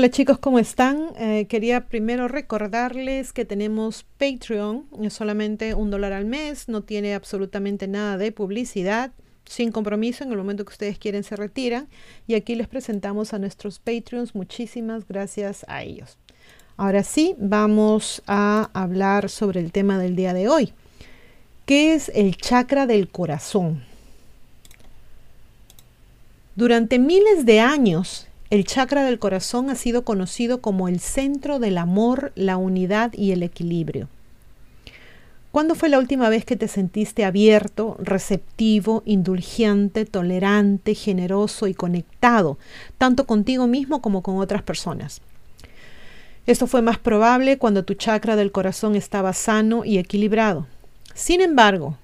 Hola chicos, ¿cómo están? Eh, quería primero recordarles que tenemos Patreon, es solamente un dólar al mes, no tiene absolutamente nada de publicidad, sin compromiso, en el momento que ustedes quieren se retiran y aquí les presentamos a nuestros Patreons, muchísimas gracias a ellos. Ahora sí, vamos a hablar sobre el tema del día de hoy. ¿Qué es el chakra del corazón? Durante miles de años, el chakra del corazón ha sido conocido como el centro del amor, la unidad y el equilibrio. ¿Cuándo fue la última vez que te sentiste abierto, receptivo, indulgente, tolerante, generoso y conectado, tanto contigo mismo como con otras personas? Esto fue más probable cuando tu chakra del corazón estaba sano y equilibrado. Sin embargo,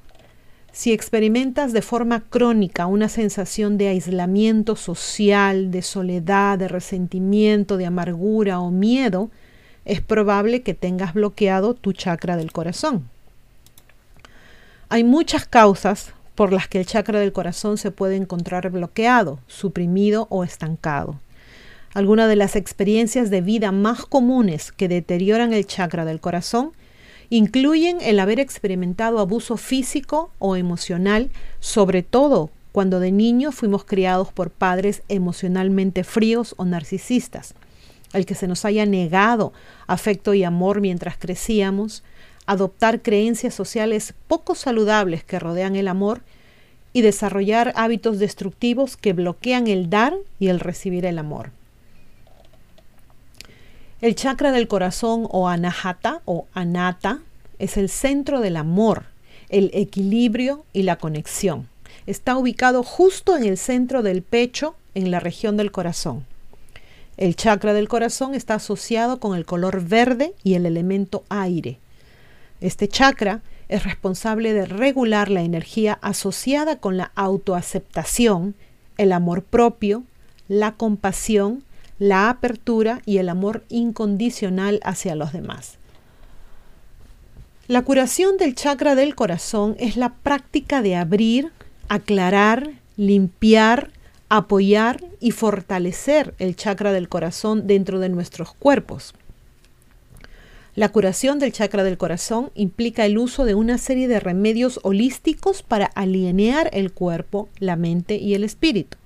si experimentas de forma crónica una sensación de aislamiento social, de soledad, de resentimiento, de amargura o miedo, es probable que tengas bloqueado tu chakra del corazón. Hay muchas causas por las que el chakra del corazón se puede encontrar bloqueado, suprimido o estancado. Algunas de las experiencias de vida más comunes que deterioran el chakra del corazón incluyen el haber experimentado abuso físico o emocional, sobre todo cuando de niño fuimos criados por padres emocionalmente fríos o narcisistas, el que se nos haya negado afecto y amor mientras crecíamos, adoptar creencias sociales poco saludables que rodean el amor y desarrollar hábitos destructivos que bloquean el dar y el recibir el amor. El chakra del corazón o anahata o anata es el centro del amor, el equilibrio y la conexión. Está ubicado justo en el centro del pecho, en la región del corazón. El chakra del corazón está asociado con el color verde y el elemento aire. Este chakra es responsable de regular la energía asociada con la autoaceptación, el amor propio, la compasión la apertura y el amor incondicional hacia los demás. La curación del chakra del corazón es la práctica de abrir, aclarar, limpiar, apoyar y fortalecer el chakra del corazón dentro de nuestros cuerpos. La curación del chakra del corazón implica el uso de una serie de remedios holísticos para alinear el cuerpo, la mente y el espíritu.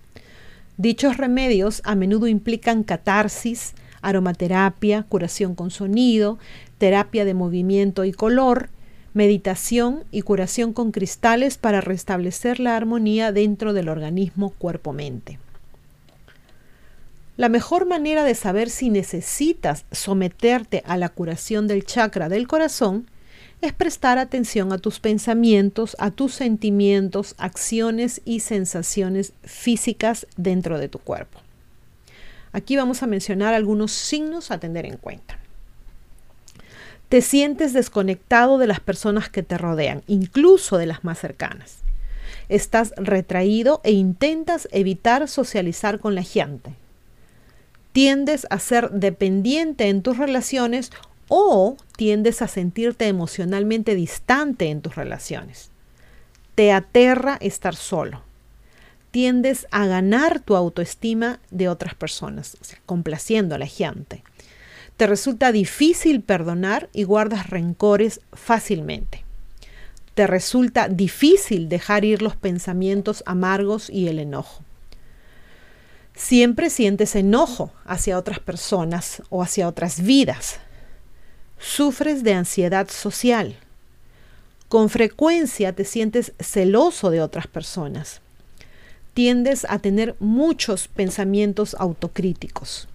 Dichos remedios a menudo implican catarsis, aromaterapia, curación con sonido, terapia de movimiento y color, meditación y curación con cristales para restablecer la armonía dentro del organismo cuerpo-mente. La mejor manera de saber si necesitas someterte a la curación del chakra del corazón es prestar atención a tus pensamientos, a tus sentimientos, acciones y sensaciones físicas dentro de tu cuerpo. Aquí vamos a mencionar algunos signos a tener en cuenta. Te sientes desconectado de las personas que te rodean, incluso de las más cercanas. Estás retraído e intentas evitar socializar con la gente. Tiendes a ser dependiente en tus relaciones o tiendes a sentirte emocionalmente distante en tus relaciones. Te aterra estar solo. Tiendes a ganar tu autoestima de otras personas, complaciendo a la gente. Te resulta difícil perdonar y guardas rencores fácilmente. Te resulta difícil dejar ir los pensamientos amargos y el enojo. Siempre sientes enojo hacia otras personas o hacia otras vidas, Sufres de ansiedad social. Con frecuencia te sientes celoso de otras personas. Tiendes a tener muchos pensamientos autocríticos.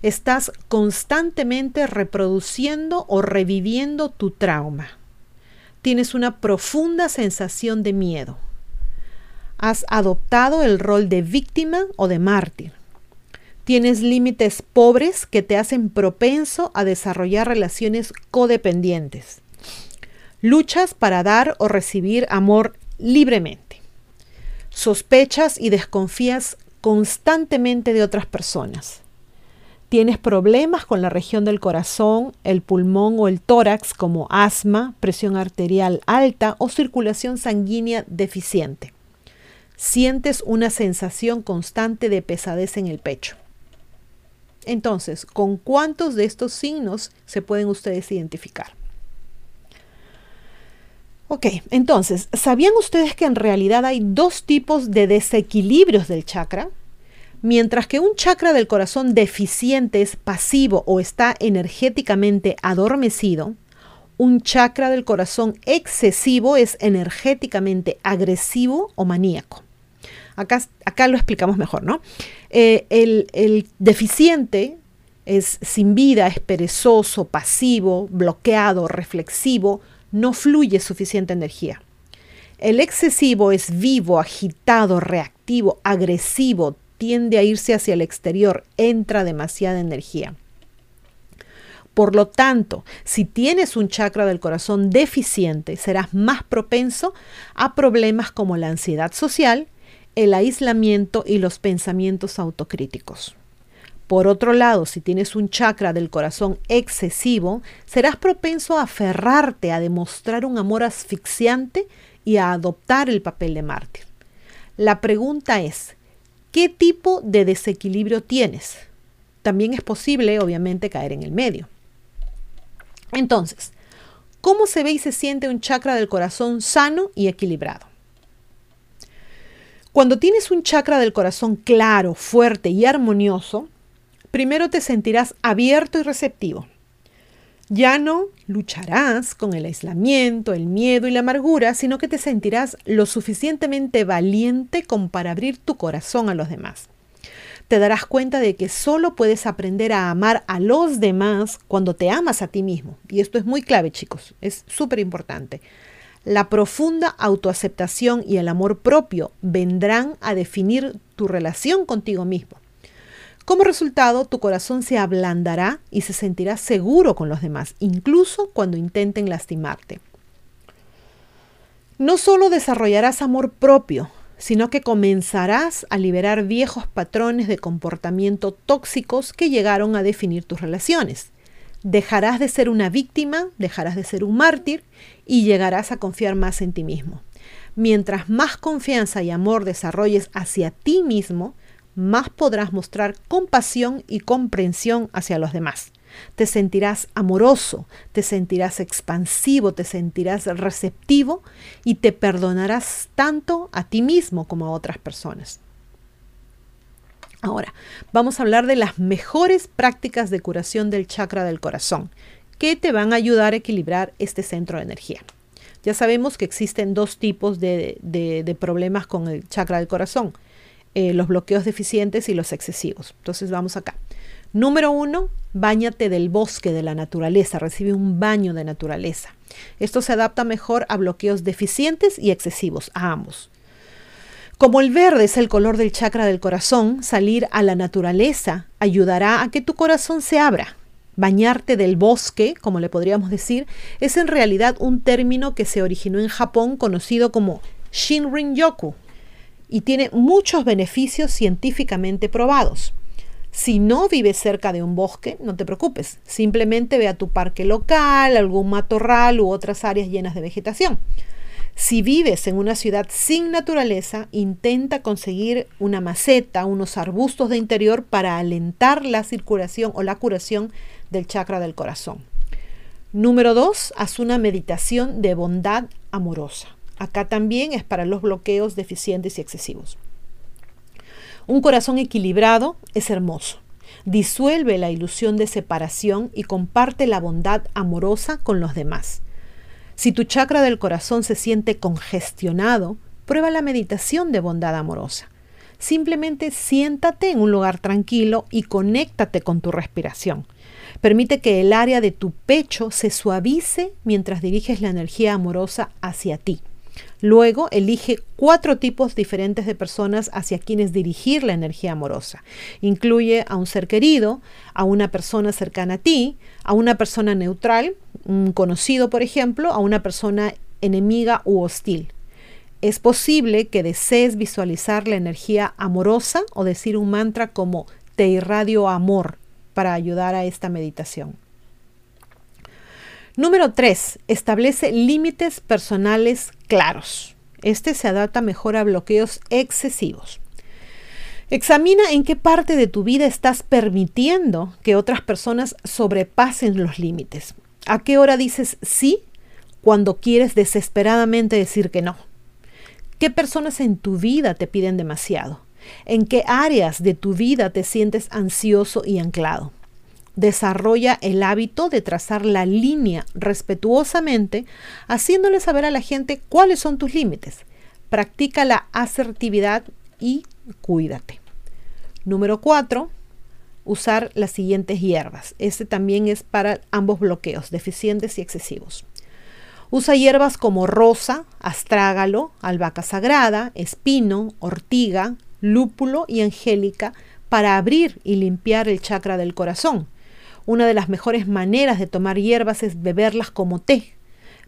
Estás constantemente reproduciendo o reviviendo tu trauma. Tienes una profunda sensación de miedo. Has adoptado el rol de víctima o de mártir Tienes límites pobres que te hacen propenso a desarrollar relaciones codependientes. Luchas para dar o recibir amor libremente. Sospechas y desconfías constantemente de otras personas. Tienes problemas con la región del corazón, el pulmón o el tórax como asma, presión arterial alta o circulación sanguínea deficiente. Sientes una sensación constante de pesadez en el pecho Entonces, ¿con cuántos de estos signos se pueden ustedes identificar? Ok, entonces, ¿sabían ustedes que en realidad hay dos tipos de desequilibrios del chakra? Mientras que un chakra del corazón deficiente es pasivo o está energéticamente adormecido, un chakra del corazón excesivo es energéticamente agresivo o maníaco. Acá, lo explicamos mejor, ¿no? Eh, el, el deficiente es sin vida, es perezoso, pasivo, bloqueado, reflexivo, no fluye suficiente energía. El excesivo es vivo, agitado, reactivo, agresivo, tiende a irse hacia el exterior, entra demasiada energía. Por lo tanto, si tienes un chakra del corazón deficiente, serás más propenso a problemas como la ansiedad social, el aislamiento y los pensamientos autocríticos. Por otro lado, si tienes un chakra del corazón excesivo, serás propenso a aferrarte, a demostrar un amor asfixiante y a adoptar el papel de mártir. La pregunta es, ¿qué tipo de desequilibrio tienes? También es posible, obviamente, caer en el medio. Entonces, ¿cómo se ve y se siente un chakra del corazón sano y equilibrado? Cuando tienes un chakra del corazón claro, fuerte y armonioso, primero te sentirás abierto y receptivo. Ya no lucharás con el aislamiento, el miedo y la amargura, sino que te sentirás lo suficientemente valiente como para abrir tu corazón a los demás. Te darás cuenta de que solo puedes aprender a amar a los demás cuando te amas a ti mismo. Y esto es muy clave, chicos, es súper importante. La profunda autoaceptación y el amor propio vendrán a definir tu relación contigo mismo. Como resultado, tu corazón se ablandará y se sentirá seguro con los demás, incluso cuando intenten lastimarte. No solo desarrollarás amor propio, sino que comenzarás a liberar viejos patrones de comportamiento tóxicos que llegaron a definir tus relaciones. Dejarás de ser una víctima, dejarás de ser un mártir y llegarás a confiar más en ti mismo. Mientras más confianza y amor desarrolles hacia ti mismo, más podrás mostrar compasión y comprensión hacia los demás. Te sentirás amoroso, te sentirás expansivo, te sentirás receptivo y te perdonarás tanto a ti mismo como a otras personas. Ahora, vamos a hablar de las mejores prácticas de curación del chakra del corazón, que te van a ayudar a equilibrar este centro de energía. Ya sabemos que existen dos tipos de, de problemas con el chakra del corazón eh, los bloqueos deficientes y los excesivos. Entonces vamos acá. Número uno, bañate del bosque, de la naturaleza, recibe un baño de naturaleza. Esto se adapta mejor a bloqueos deficientes y excesivos, a ambos. Como el verde es el color del chakra del corazón, salir a la naturaleza ayudará a que tu corazón se abra. Bañarte del bosque, como le podríamos decir, es en realidad un término que se originó en Japón conocido como Shinrin-yoku, y tiene muchos beneficios científicamente probados. Si no vives cerca de un bosque, no te preocupes, simplemente ve a tu parque local, algún matorral u otras áreas llenas de vegetación. Si vives en una ciudad sin naturaleza, intenta conseguir una maceta, unos arbustos de interior para alentar la circulación o la curación del chakra del corazón. Número dos, haz una meditación de bondad amorosa. Acá también es para los bloqueos deficientes y excesivos. Un corazón equilibrado es hermoso. Disuelve la ilusión de separación y comparte la bondad amorosa con los demás. Si tu chakra del corazón se siente congestionado, prueba la meditación de bondad amorosa. Simplemente siéntate en un lugar tranquilo y conéctate con tu respiración. Permite que el área de tu pecho se suavice mientras diriges la energía amorosa hacia ti. Luego elige cuatro tipos diferentes de personas hacia quienes dirigir la energía amorosa. Incluye a un ser querido, a una persona cercana a ti, a una persona neutral, un conocido por ejemplo, a una persona enemiga u hostil. Es posible que desees visualizar la energía amorosa o decir un mantra como te irradio amor para ayudar a esta meditación. Número 3. Establece límites personales claros. Este se adapta mejor a bloqueos excesivos. Examina en qué parte de tu vida estás permitiendo que otras personas sobrepasen los límites. ¿A qué hora dices sí cuando quieres desesperadamente decir que no? ¿Qué personas en tu vida te piden demasiado? ¿En qué áreas de tu vida te sientes ansioso y anclado? Desarrolla el hábito de trazar la línea respetuosamente, haciéndole saber a la gente cuáles son tus límites. Practica la asertividad y cuídate. Número 4. Usar las siguientes hierbas. Este también es para ambos bloqueos, deficientes y excesivos. Usa hierbas como rosa, astrágalo, albahaca sagrada, espino, ortiga, lúpulo y angélica para abrir y limpiar el chakra del corazón. Una de las mejores maneras de tomar hierbas es beberlas como té.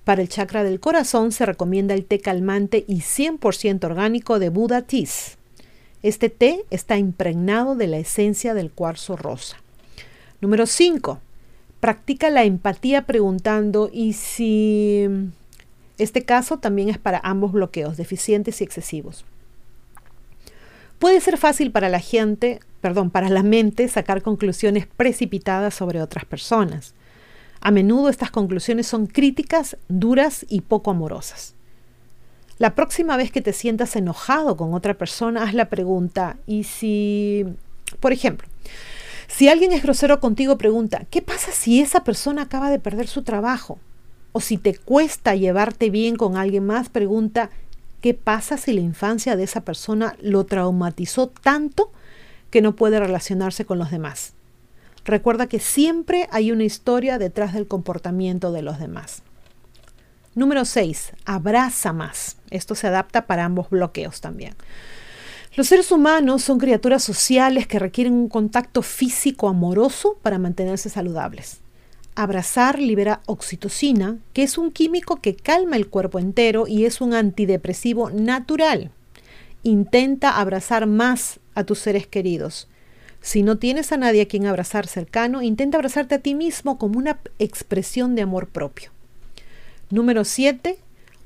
Para el chakra del corazón se recomienda el té calmante y 100% orgánico de Buda Teas. Este té está impregnado de la esencia del cuarzo rosa. Número 5. Practica la empatía preguntando y si este caso también es para ambos bloqueos, deficientes y excesivos. Puede ser fácil para la gente, perdón, para la mente sacar conclusiones precipitadas sobre otras personas. A menudo estas conclusiones son críticas, duras y poco amorosas. La próxima vez que te sientas enojado con otra persona, haz la pregunta, y si, por ejemplo, si alguien es grosero contigo, pregunta, ¿qué pasa si esa persona acaba de perder su trabajo? O si te cuesta llevarte bien con alguien más, pregunta, ¿qué pasa si la infancia de esa persona lo traumatizó tanto que no puede relacionarse con los demás? Recuerda que siempre hay una historia detrás del comportamiento de los demás. Número 6. Abraza más. Esto se adapta para ambos bloqueos también. Los seres humanos son criaturas sociales que requieren un contacto físico amoroso para mantenerse saludables. Abrazar libera oxitocina, que es un químico que calma el cuerpo entero y es un antidepresivo natural. Intenta abrazar más a tus seres queridos. Si no tienes a nadie a quien abrazar cercano, intenta abrazarte a ti mismo como una expresión de amor propio. Número 7.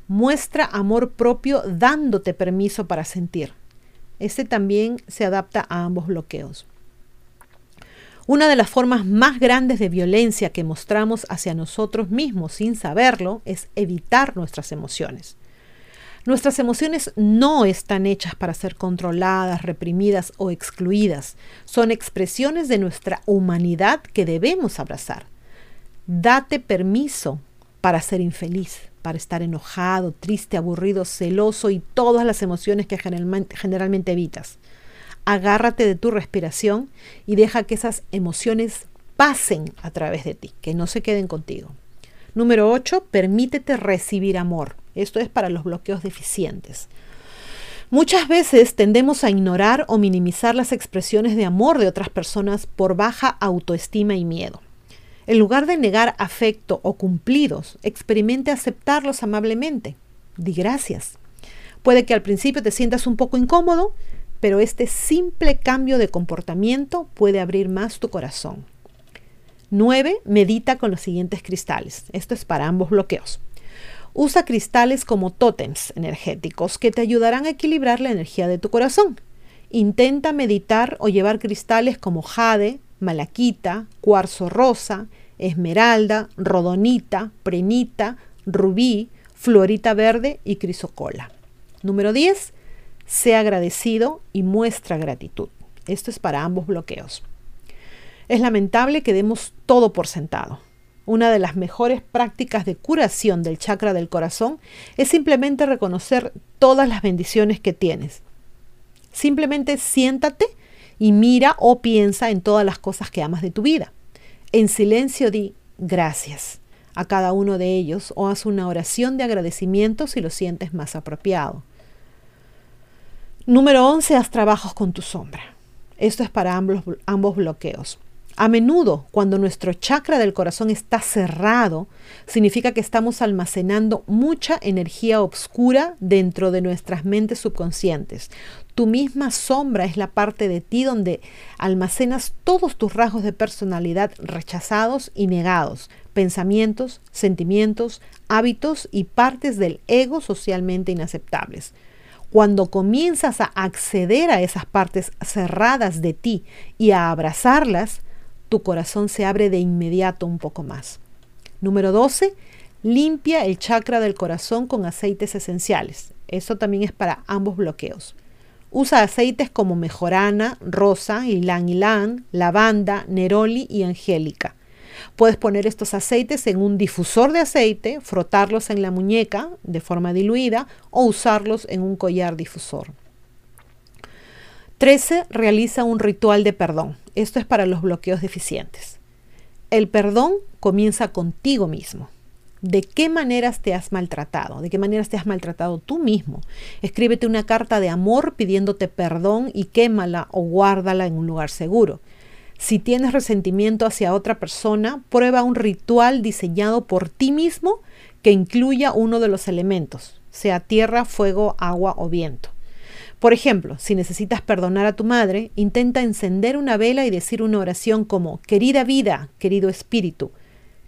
Muestra amor propio dándote permiso para sentir. Este también se adapta a ambos bloqueos. Una de las formas más grandes de violencia que mostramos hacia nosotros mismos sin saberlo es evitar nuestras emociones. Nuestras emociones no están hechas para ser controladas, reprimidas o excluidas. Son expresiones de nuestra humanidad que debemos abrazar. Date permiso para ser infeliz, para estar enojado, triste, aburrido, celoso y todas las emociones que generalmente, evitas. Agárrate de tu respiración y deja que esas emociones pasen a través de ti, que no se queden contigo. Número 8, permítete recibir amor. Esto es para los bloqueos deficientes. Muchas veces tendemos a ignorar o minimizar las expresiones de amor de otras personas por baja autoestima y miedo. En lugar de negar afecto o cumplidos, experimente aceptarlos amablemente. Di gracias. Puede que al principio te sientas un poco incómodo, pero este simple cambio de comportamiento puede abrir más tu corazón. 9. Medita con los siguientes cristales. Esto es para ambos bloqueos. Usa cristales como tótems energéticos que te ayudarán a equilibrar la energía de tu corazón. Intenta meditar o llevar cristales como jade, malaquita, cuarzo rosa, esmeralda, rodonita, prenita, rubí, florita verde y crisocola. Número 10. Sea agradecido y muestra gratitud. Esto es para ambos bloqueos. Es lamentable que demos todo por sentado. Una de las mejores prácticas de curación del chakra del corazón es simplemente reconocer todas las bendiciones que tienes. Simplemente siéntate y mira o piensa en todas las cosas que amas de tu vida. En silencio di gracias a cada uno de ellos o haz una oración de agradecimiento si lo sientes más apropiado. Número 11. Haz trabajos con tu sombra. Esto es para ambos, ambos bloqueos. A menudo, cuando nuestro chakra del corazón está cerrado, significa que estamos almacenando mucha energía oscura dentro de nuestras mentes subconscientes. Tu misma sombra es la parte de ti donde almacenas todos tus rasgos de personalidad rechazados y negados, pensamientos, sentimientos, hábitos y partes del ego socialmente inaceptables. Cuando comienzas a acceder a esas partes cerradas de ti y a abrazarlas, tu corazón se abre de inmediato un poco más. Número 12. Limpia el chakra del corazón con aceites esenciales. Eso también es para ambos bloqueos. Usa aceites como mejorana, rosa, ylang ylang, lavanda, neroli y angélica. Puedes poner estos aceites en un difusor de aceite, frotarlos en la muñeca de forma diluida o usarlos en un collar difusor. 13. Realiza un ritual de perdón. Esto es para los bloqueos deficientes. El perdón comienza contigo mismo. ¿De qué maneras te has maltratado? ¿De qué maneras te has maltratado tú mismo? Escríbete una carta de amor pidiéndote perdón y quémala o guárdala en un lugar seguro. Si tienes resentimiento hacia otra persona, prueba un ritual diseñado por ti mismo que incluya uno de los elementos, sea tierra, fuego, agua o viento. Por ejemplo, si necesitas perdonar a tu madre, intenta encender una vela y decir una oración como, querida vida, querido espíritu,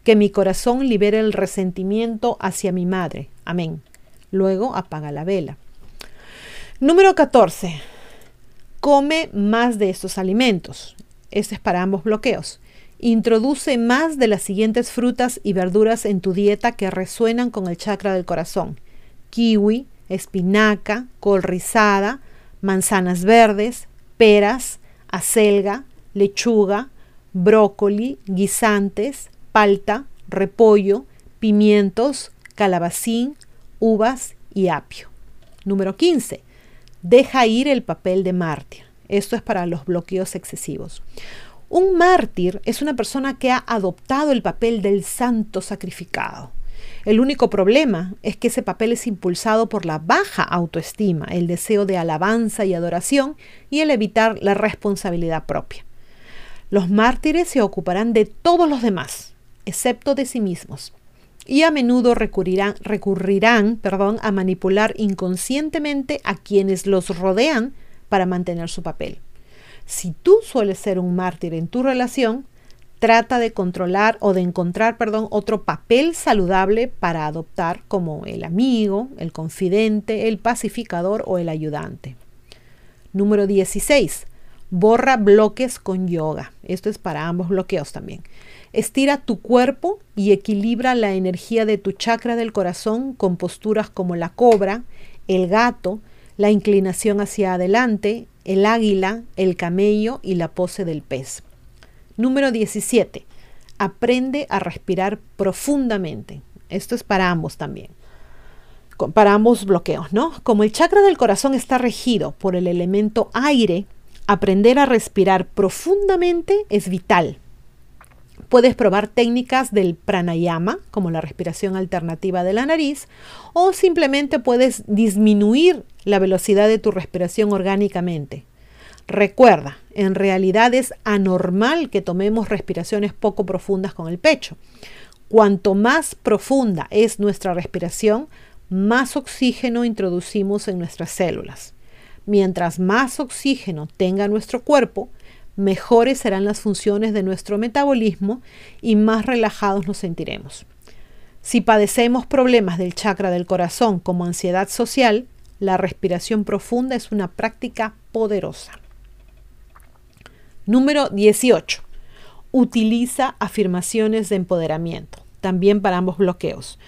que mi corazón libere el resentimiento hacia mi madre. Amén. Luego apaga la vela. Número 14. Come más de estos alimentos. Este es para ambos bloqueos. Introduce más de las siguientes frutas y verduras en tu dieta que resuenan con el chakra del corazón. Kiwi, espinaca, col rizada, manzanas verdes, peras, acelga, lechuga, brócoli, guisantes, palta, repollo, pimientos, calabacín, uvas y apio. Número 15. Deja ir el papel de mártir. Esto es para los bloqueos excesivos. Un mártir es una persona que ha adoptado el papel del santo sacrificado. El único problema es que ese papel es impulsado por la baja autoestima, el deseo de alabanza y adoración y el evitar la responsabilidad propia. Los mártires se ocuparán de todos los demás, excepto de sí mismos, y a menudo recurrirán, recurrirán perdón, a manipular inconscientemente a quienes los rodean para mantener su papel. Si tú sueles ser un mártir en tu relación, trata de controlar o de encontrar, perdón, otro papel saludable para adoptar como el amigo, el confidente, el pacificador o el ayudante. Número 16. Borra bloques con yoga. Esto es para ambos bloqueos también. Estira tu cuerpo y equilibra la energía de tu chakra del corazón con posturas como la cobra, el gato, la inclinación hacia adelante, el águila, el camello y la pose del pez. Número 17. Aprende a respirar profundamente. Esto es para ambos también. Para ambos bloqueos, ¿no? Como el chakra del corazón está regido por el elemento aire, aprender a respirar profundamente es vital. Puedes probar técnicas del pranayama, como la respiración alternativa de la nariz, o simplemente puedes disminuir la velocidad de tu respiración orgánicamente. Recuerda, en realidad es anormal que tomemos respiraciones poco profundas con el pecho. Cuanto más profunda es nuestra respiración, más oxígeno introducimos en nuestras células. Mientras más oxígeno tenga nuestro cuerpo, mejores serán las funciones de nuestro metabolismo y más relajados nos sentiremos. Si padecemos problemas del chakra del corazón como ansiedad social, la respiración profunda es una práctica poderosa. Número 18. Utiliza afirmaciones de empoderamiento, también para ambos bloqueos.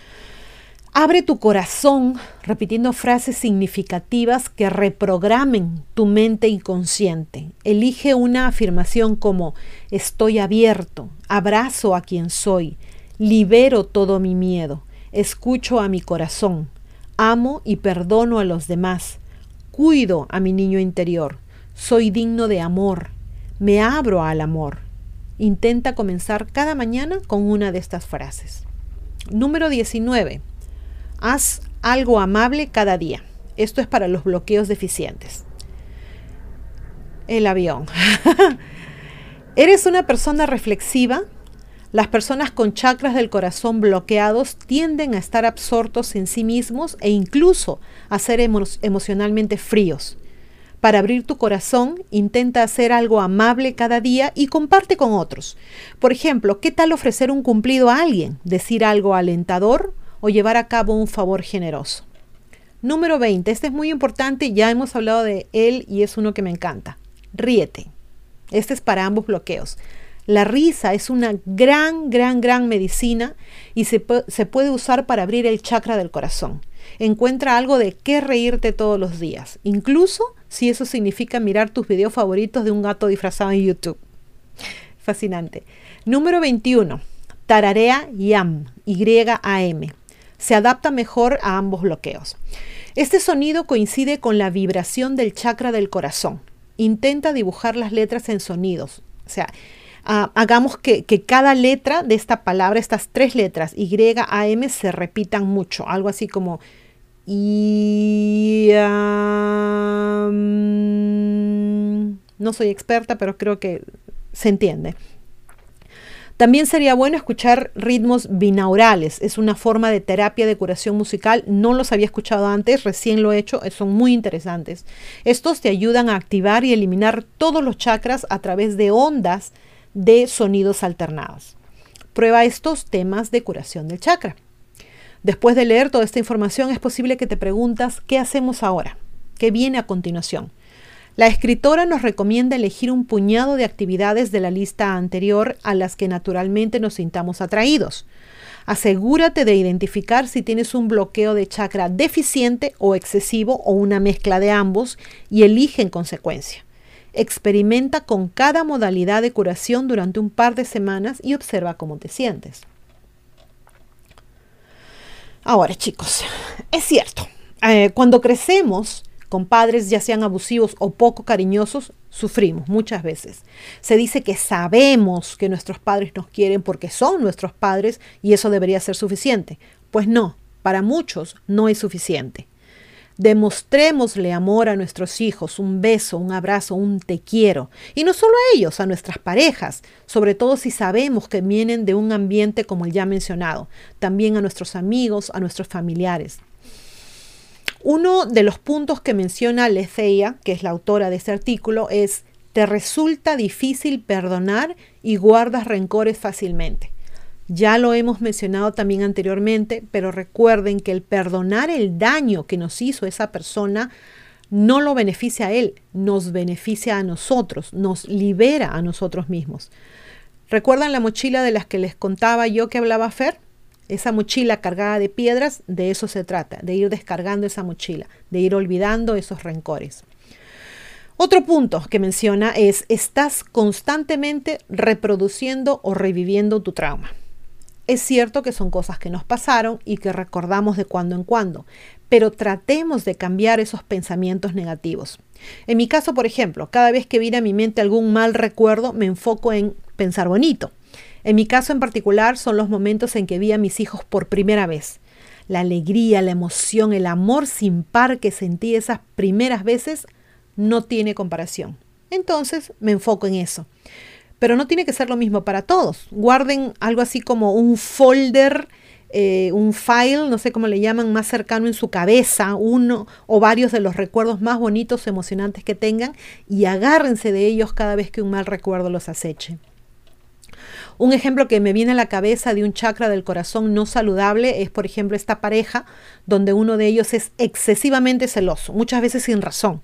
Abre tu corazón repitiendo frases significativas que reprogramen tu mente inconsciente. Elige una afirmación como estoy abierto, abrazo a quien soy, libero todo mi miedo, escucho a mi corazón, amo y perdono a los demás, cuido a mi niño interior, soy digno de amor, me abro al amor. Intenta comenzar cada mañana con una de estas frases. Número 19. Haz algo amable cada día. Esto es para los bloqueos deficientes. El avión. ¿Eres una persona reflexiva? Las personas con chakras del corazón bloqueados tienden a estar absortos en sí mismos e incluso a ser emocionalmente fríos. Para abrir tu corazón, intenta hacer algo amable cada día y comparte con otros. Por ejemplo, ¿qué tal ofrecer un cumplido a alguien? Decir algo alentador o llevar a cabo un favor generoso. Número 20, este es muy importante, ya hemos hablado de él y es uno que me encanta. Ríete. Este es para ambos bloqueos. La risa es una gran, gran, gran medicina y se, se, puede usar para abrir el chakra del corazón. Encuentra algo de qué reírte todos los días, incluso si eso significa mirar tus videos favoritos de un gato disfrazado en YouTube. Fascinante. Número 21. Tararea YAM, Y-A-M. Se adapta mejor a ambos bloqueos. Este sonido coincide con la vibración del chakra del corazón. Intenta dibujar las letras en sonidos. O sea, uh, hagamos que, cada letra de esta palabra, estas tres letras, Y, A, M, se repitan mucho. Algo así como y no soy experta, pero creo que se entiende. También sería bueno escuchar ritmos binaurales. Es una forma de terapia de curación musical. No los había escuchado antes, recién lo he hecho. Son muy interesantes. Estos te ayudan a activar y eliminar todos los chakras a través de ondas de sonidos alternados. Prueba estos temas de curación del chakra. Después de leer toda esta información es posible que te preguntas, ¿qué hacemos ahora? ¿Qué viene a continuación? La escritora nos recomienda elegir un puñado de actividades de la lista anterior a las que naturalmente nos sintamos atraídos. Asegúrate de identificar si tienes un bloqueo de chakra deficiente o excesivo o una mezcla de ambos y elige en consecuencia. Experimenta con cada modalidad de curación durante un par de semanas y observa cómo te sientes. Ahora, chicos, es cierto, eh, cuando crecemos con padres ya sean abusivos o poco cariñosos, sufrimos muchas veces. Se dice que sabemos que nuestros padres nos quieren porque son nuestros padres y eso debería ser suficiente. Pues no, para muchos no es suficiente. Demostrémosle amor a nuestros hijos, un beso, un abrazo, un te quiero. Y no solo a ellos, a nuestras parejas, sobre todo si sabemos que vienen de un ambiente como el ya mencionado, también a nuestros amigos, a nuestros familiares. Uno de los puntos que menciona Letheia, que es la autora de este artículo, es, te resulta difícil perdonar y guardas rencores fácilmente. Ya lo hemos mencionado también anteriormente, pero recuerden que el perdonar el daño que nos hizo esa persona no lo beneficia a él, nos beneficia a nosotros, nos libera a nosotros mismos. ¿Recuerdan la mochila de las que les contaba yo que hablaba Fer? Esa mochila cargada de piedras, de eso se trata, de ir descargando esa mochila, de ir olvidando esos rencores. Otro punto que menciona es, estás constantemente reproduciendo o reviviendo tu trauma. Es cierto que son cosas que nos pasaron y que recordamos de cuando en cuando, pero tratemos de cambiar esos pensamientos negativos. En mi caso, por ejemplo, cada vez que viene a mi mente algún mal recuerdo, me enfoco en pensar bonito. En mi caso en particular son los momentos en que vi a mis hijos por primera vez. La alegría, la emoción, el amor sin par que sentí esas primeras veces no tiene comparación. Entonces me enfoco en eso pero no tiene que ser lo mismo para todos. Guarden algo así como un folder, eh, un file, no sé cómo le llaman, más cercano en su cabeza, uno o varios de los recuerdos más bonitos, emocionantes que tengan, y agárrense de ellos cada vez que un mal recuerdo los aceche. Un ejemplo que me viene a la cabeza de un chakra del corazón no saludable es, por ejemplo, esta pareja donde uno de ellos es excesivamente celoso, muchas veces sin razón.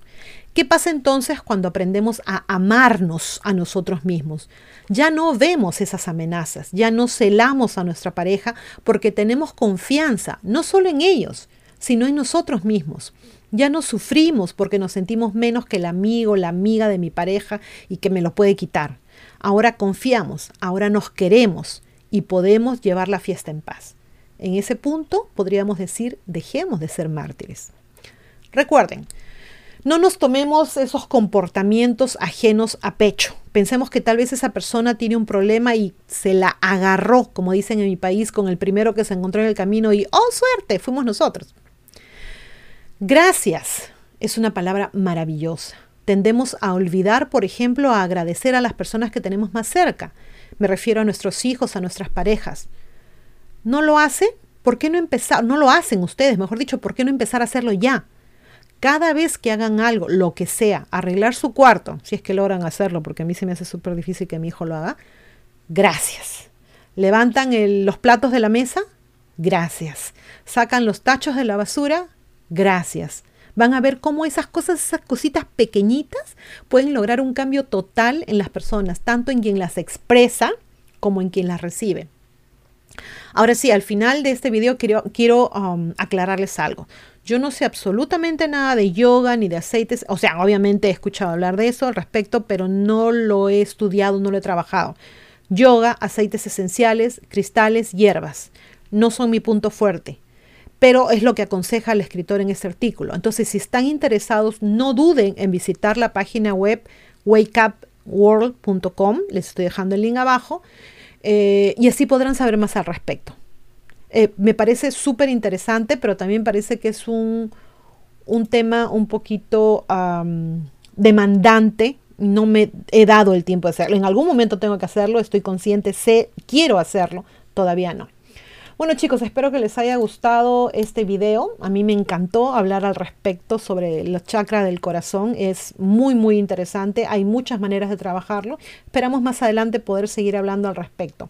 ¿Qué pasa entonces cuando aprendemos a amarnos a nosotros mismos? Ya no vemos esas amenazas, ya no celamos a nuestra pareja porque tenemos confianza, no solo en ellos, sino en nosotros mismos. Ya no sufrimos porque nos sentimos menos que el amigo, la amiga de mi pareja y que me lo puede quitar. Ahora confiamos, ahora nos queremos y podemos llevar la fiesta en paz. En ese punto podríamos decir, dejemos de ser mártires. Recuerden, no nos tomemos esos comportamientos ajenos a pecho. Pensemos que tal vez esa persona tiene un problema y se la agarró, como dicen en mi país, con el primero que se encontró en el camino y, oh, suerte, fuimos nosotros. Gracias es una palabra maravillosa. Tendemos a olvidar, por ejemplo, a agradecer a las personas que tenemos más cerca. Me refiero a nuestros hijos, a nuestras parejas. ¿No lo hace? ¿Por qué no empezar? No lo hacen ustedes, mejor dicho, ¿por qué no empezar a hacerlo ya? cada vez que hagan algo, lo que sea, arreglar su cuarto, si es que logran hacerlo, porque a mí se me hace súper difícil que mi hijo lo haga, gracias. Levantan los platos de la mesa, gracias. Sacan los tachos de la basura, gracias. Van a ver cómo esas cosas, esas cositas pequeñitas pueden lograr un cambio total en las personas, tanto en quien las expresa como en quien las recibe. Ahora sí, al final de este video quiero, quiero um, aclararles algo. Yo no sé absolutamente nada de yoga ni de aceites. O sea, obviamente he escuchado hablar de eso al respecto, pero no lo he estudiado, no lo he trabajado. Yoga, aceites esenciales, cristales, hierbas. No son mi punto fuerte, pero es lo que aconseja el escritor en este artículo. Entonces, si están interesados, no duden en visitar la página web wakeupworld.com. Les estoy dejando el link abajo. Eh, y así podrán saber más al respecto. Eh, me parece súper interesante, pero también parece que es un, tema un poquito demandante. No me he dado el tiempo de hacerlo. En algún momento tengo que hacerlo, estoy consciente, sé, quiero hacerlo, todavía no. Bueno chicos, espero que les haya gustado este video. A mí me encantó hablar al respecto sobre los chakras del corazón. Es muy, muy interesante. Hay muchas maneras de trabajarlo. Esperamos más adelante poder seguir hablando al respecto.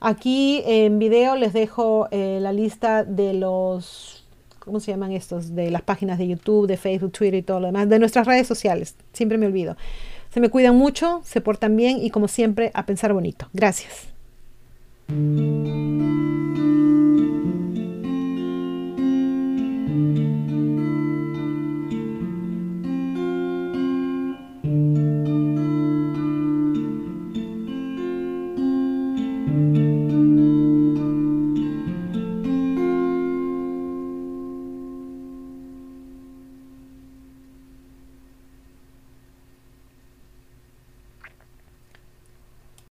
Aquí en video les dejo eh, la lista de los, ¿cómo se llaman estos? De las páginas de YouTube, de Facebook, Twitter y todo lo demás, de nuestras redes sociales. Siempre me olvido. Se me cuidan mucho, se portan bien y como siempre a pensar bonito. Gracias.